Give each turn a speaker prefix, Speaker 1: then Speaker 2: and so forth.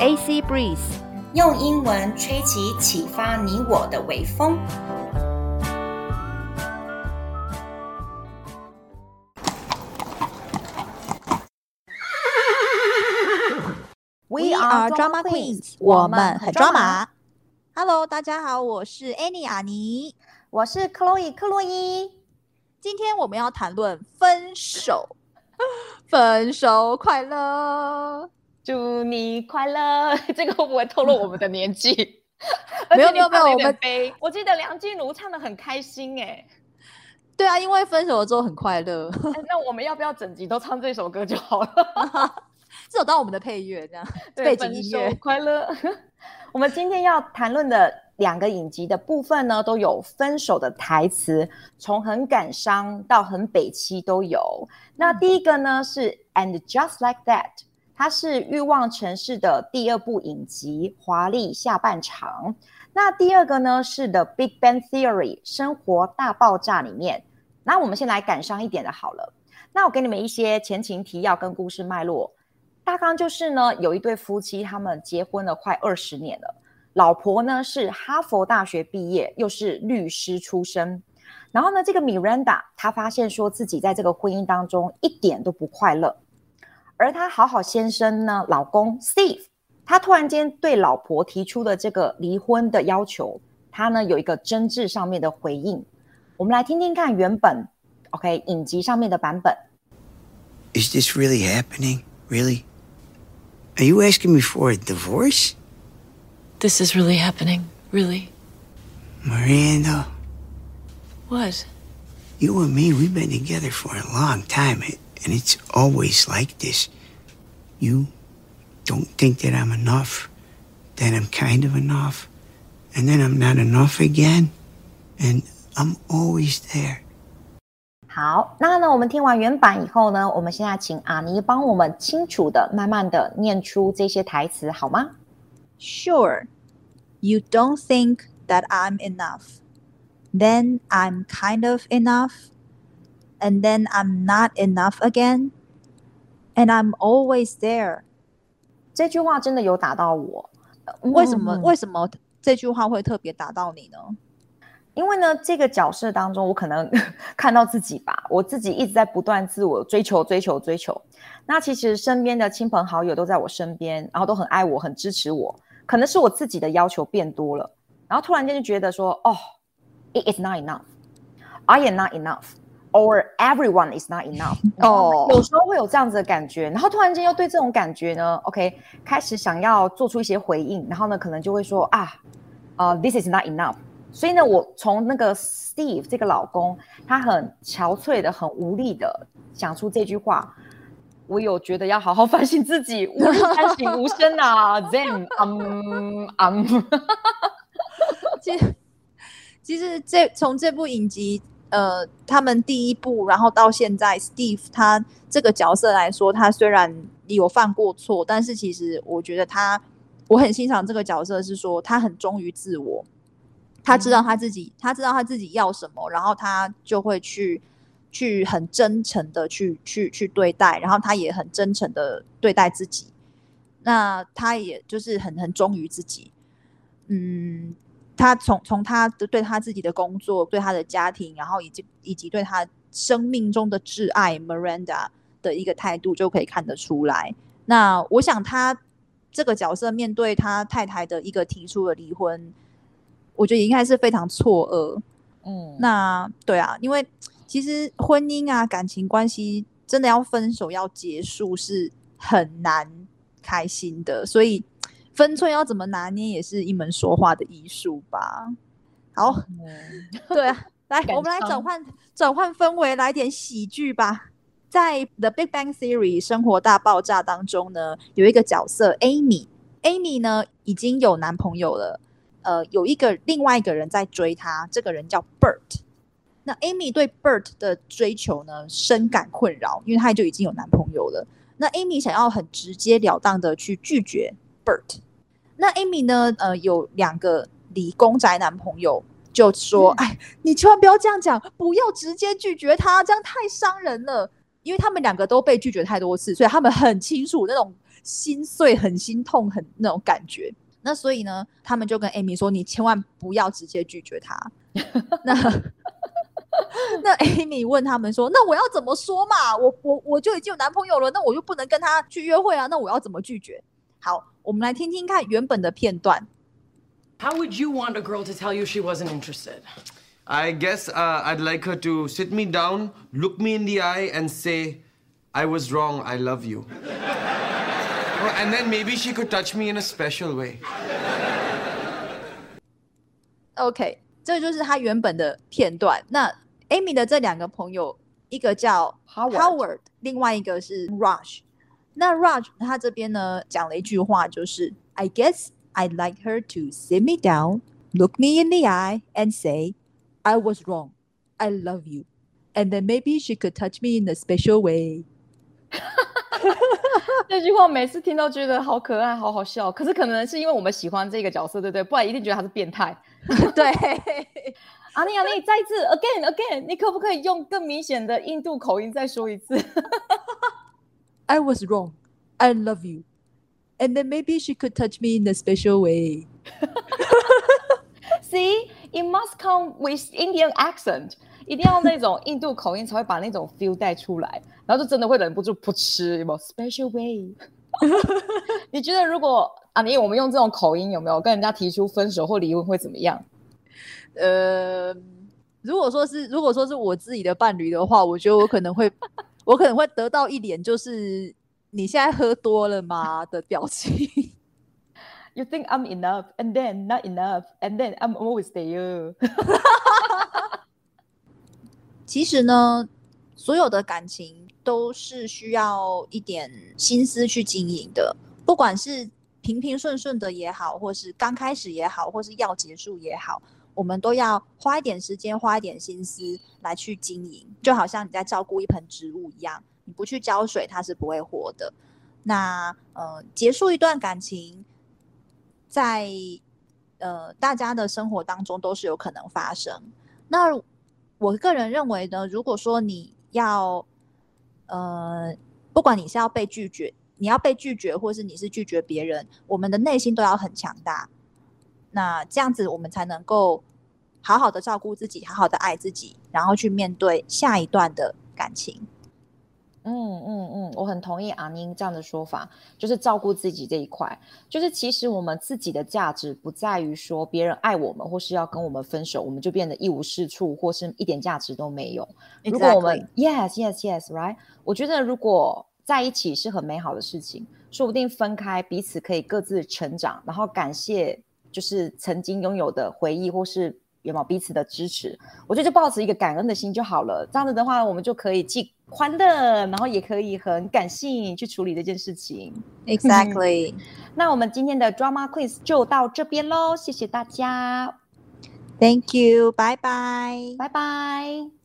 Speaker 1: AC Breeze，
Speaker 2: 用英文吹起启发你我的微风。
Speaker 1: We are drama queens，我们很抓马。Hello，大家好，我是 Annie 阿妮，
Speaker 2: 我是 Chloe 克洛伊。
Speaker 1: 今天我们要谈论分手，分手快乐。
Speaker 2: 祝你快乐，这个会不会透露我们的年纪？
Speaker 1: 没有没有没有，我们
Speaker 2: 我记得梁静茹唱的很开心哎。
Speaker 1: 对啊，因为分手了之后很快乐。
Speaker 2: 那我们要不要整集都唱这首歌就好了？
Speaker 1: 这首当我们的配乐，这样
Speaker 2: 对
Speaker 1: 背景音乐
Speaker 2: 快乐。我们今天要谈论的两个影集的部分呢，都有分手的台词，从很感伤到很北七都有。那第一个呢是 And Just Like That。它是《欲望城市》的第二部影集《华丽下半场》。那第二个呢是《The Big Bang Theory》生活大爆炸里面。那我们先来感伤一点的好了。那我给你们一些前情提要跟故事脉络。大纲就是呢，有一对夫妻，他们结婚了快二十年了。老婆呢是哈佛大学毕业，又是律师出身。然后呢，这个 Miranda 她发现说自己在这个婚姻当中一点都不快乐。而他好好先生呢，老公 Steve，他突然间对老婆提出的这个离婚的要求，他呢有一个争执上面的回应。我们来听听看原本 OK 影集上面的版本。
Speaker 3: Is this really happening? Really? Are you asking me for a divorce?
Speaker 4: This is really happening. Really?
Speaker 3: Miranda.
Speaker 4: What?
Speaker 3: You and me, we've been together for a long time. And it's always like this. You don't think that I'm enough, then I'm kind of enough, and then I'm not enough again, and I'm always there.
Speaker 2: 好，那呢，我们听完原版以后呢，我们现在请阿妮帮我们清楚的、慢慢的念出这些台词，好吗？
Speaker 1: Sure. You don't think that I'm enough, then I'm kind of enough. And then I'm not enough again, and I'm always there.
Speaker 2: 这句话真的有打到我。
Speaker 1: 为什么？嗯、为什么这句话会特别打到你呢？
Speaker 2: 因为呢，这个角色当中，我可能 看到自己吧。我自己一直在不断自我追求、追求、追求。那其实身边的亲朋好友都在我身边，然后都很爱我、很支持我。可能是我自己的要求变多了，然后突然间就觉得说：“哦，it is not enough. I am not enough.” Or everyone is not enough。哦，有时候会有这样子的感觉，然后突然间又对这种感觉呢，OK，开始想要做出一些回应，然后呢，可能就会说啊，呃，this is not enough。所以呢，我从那个 Steve 这个老公，他很憔悴的、很无力的讲出这句话，我有觉得要好好反省自己，无力三省吾身啊。Then，嗯嗯，
Speaker 1: 其实其实这从这部影集。呃，他们第一部，然后到现在，Steve 他这个角色来说，他虽然有犯过错，但是其实我觉得他，我很欣赏这个角色，是说他很忠于自我，他知道他自己，他知道他自己要什么，然后他就会去，去很真诚的去去去对待，然后他也很真诚的对待自己，那他也就是很很忠于自己，嗯。他从从他的对他自己的工作、对他的家庭，然后以及以及对他生命中的挚爱 Miranda 的一个态度，就可以看得出来。那我想他这个角色面对他太太的一个提出的离婚，我觉得应该是非常错愕。嗯，那对啊，因为其实婚姻啊、感情关系真的要分手、要结束是很难开心的，所以。分寸要怎么拿捏，也是一门说话的艺术吧。好，嗯、对啊，来，我们来转换转换氛围，来点喜剧吧。在《The Big Bang Theory》生活大爆炸当中呢，有一个角色 Amy，Amy 呢已经有男朋友了。呃，有一个另外一个人在追她，这个人叫 Bert。那 Amy 对 Bert 的追求呢，深感困扰，因为她就已经有男朋友了。那 Amy 想要很直截了当的去拒绝 Bert。那 Amy 呢？呃，有两个理工宅男朋友，就说：“嗯、哎，你千万不要这样讲，不要直接拒绝他，这样太伤人了。”因为他们两个都被拒绝太多次，所以他们很清楚那种心碎、很心痛、很那种感觉。那所以呢，他们就跟 Amy 说：“你千万不要直接拒绝他。”那 那 Amy 问他们说：“那我要怎么说嘛？我我我就已经有男朋友了，那我就不能跟他去约会啊？那我要怎么拒绝？”好，我们来听听看原本的片段。
Speaker 5: How would you want a girl to tell you she wasn't interested?
Speaker 6: I guess uh, I'd like her to sit me down, look me in the eye, and say, I was wrong, I love you. oh, and then maybe she could touch me in a special way.
Speaker 1: OK，这就是他原本的片段。那 Amy 的这两个朋友，一个叫 Howard, Howard 另外一个是 Raj。 那 Raj 他这边呢讲了一句话，就是 I guess I'd like her to sit me down, look me in the eye, and say. I was wrong. I love you. And then maybe she could touch me in a special way.
Speaker 2: 这句话每次听都觉得好可爱，好好笑。可是可能是因为我们喜欢这个角色，对不对？不然一定觉得他是变态。
Speaker 1: 对，
Speaker 2: 阿尼阿尼，再一次，again again，你可不可以用更明显的印度口音再说一次
Speaker 1: ？I was wrong. I love you. And then maybe she could touch me in a special way.
Speaker 2: See. It must come with Indian accent，一定要那种印度口音才会把那种 feel 带出来，然后就真的会忍不住噗嗤，有没有 special way？你觉得如果啊，你我们用这种口音有没有跟人家提出分手或离婚会怎么样？
Speaker 1: 呃，如果说是如果说是我自己的伴侣的话，我觉得我可能会 我可能会得到一脸就是你现在喝多了吗的表情。
Speaker 2: You think I'm enough, and then not enough, and then I'm always there.
Speaker 1: 其实呢，所有的感情都是需要一点心思去经营的，不管是平平顺顺的也好，或是刚开始也好，或是要结束也好，我们都要花一点时间，花一点心思来去经营。就好像你在照顾一盆植物一样，你不去浇水，它是不会活的。那呃，结束一段感情。在呃，大家的生活当中都是有可能发生。那我个人认为呢，如果说你要呃，不管你是要被拒绝，你要被拒绝，或是你是拒绝别人，我们的内心都要很强大。那这样子，我们才能够好好的照顾自己，好好的爱自己，然后去面对下一段的感情。
Speaker 2: 嗯嗯嗯，我很同意阿宁这样的说法，就是照顾自己这一块，就是其实我们自己的价值不在于说别人爱我们或是要跟我们分手，我们就变得一无是处或是一点价值都没有。Exactly. 如果我们 Yes Yes Yes，Right？我觉得如果在一起是很美好的事情，说不定分开彼此可以各自成长，然后感谢就是曾经拥有的回忆或是有没有彼此的支持，我觉得就抱持一个感恩的心就好了。这样子的话，我们就可以既欢乐，然后也可以很感性去处理这件事情。
Speaker 1: Exactly。
Speaker 2: 那我们今天的 Drama Quiz 就到这边喽，谢谢大家。
Speaker 1: Thank you，拜拜，
Speaker 2: 拜拜。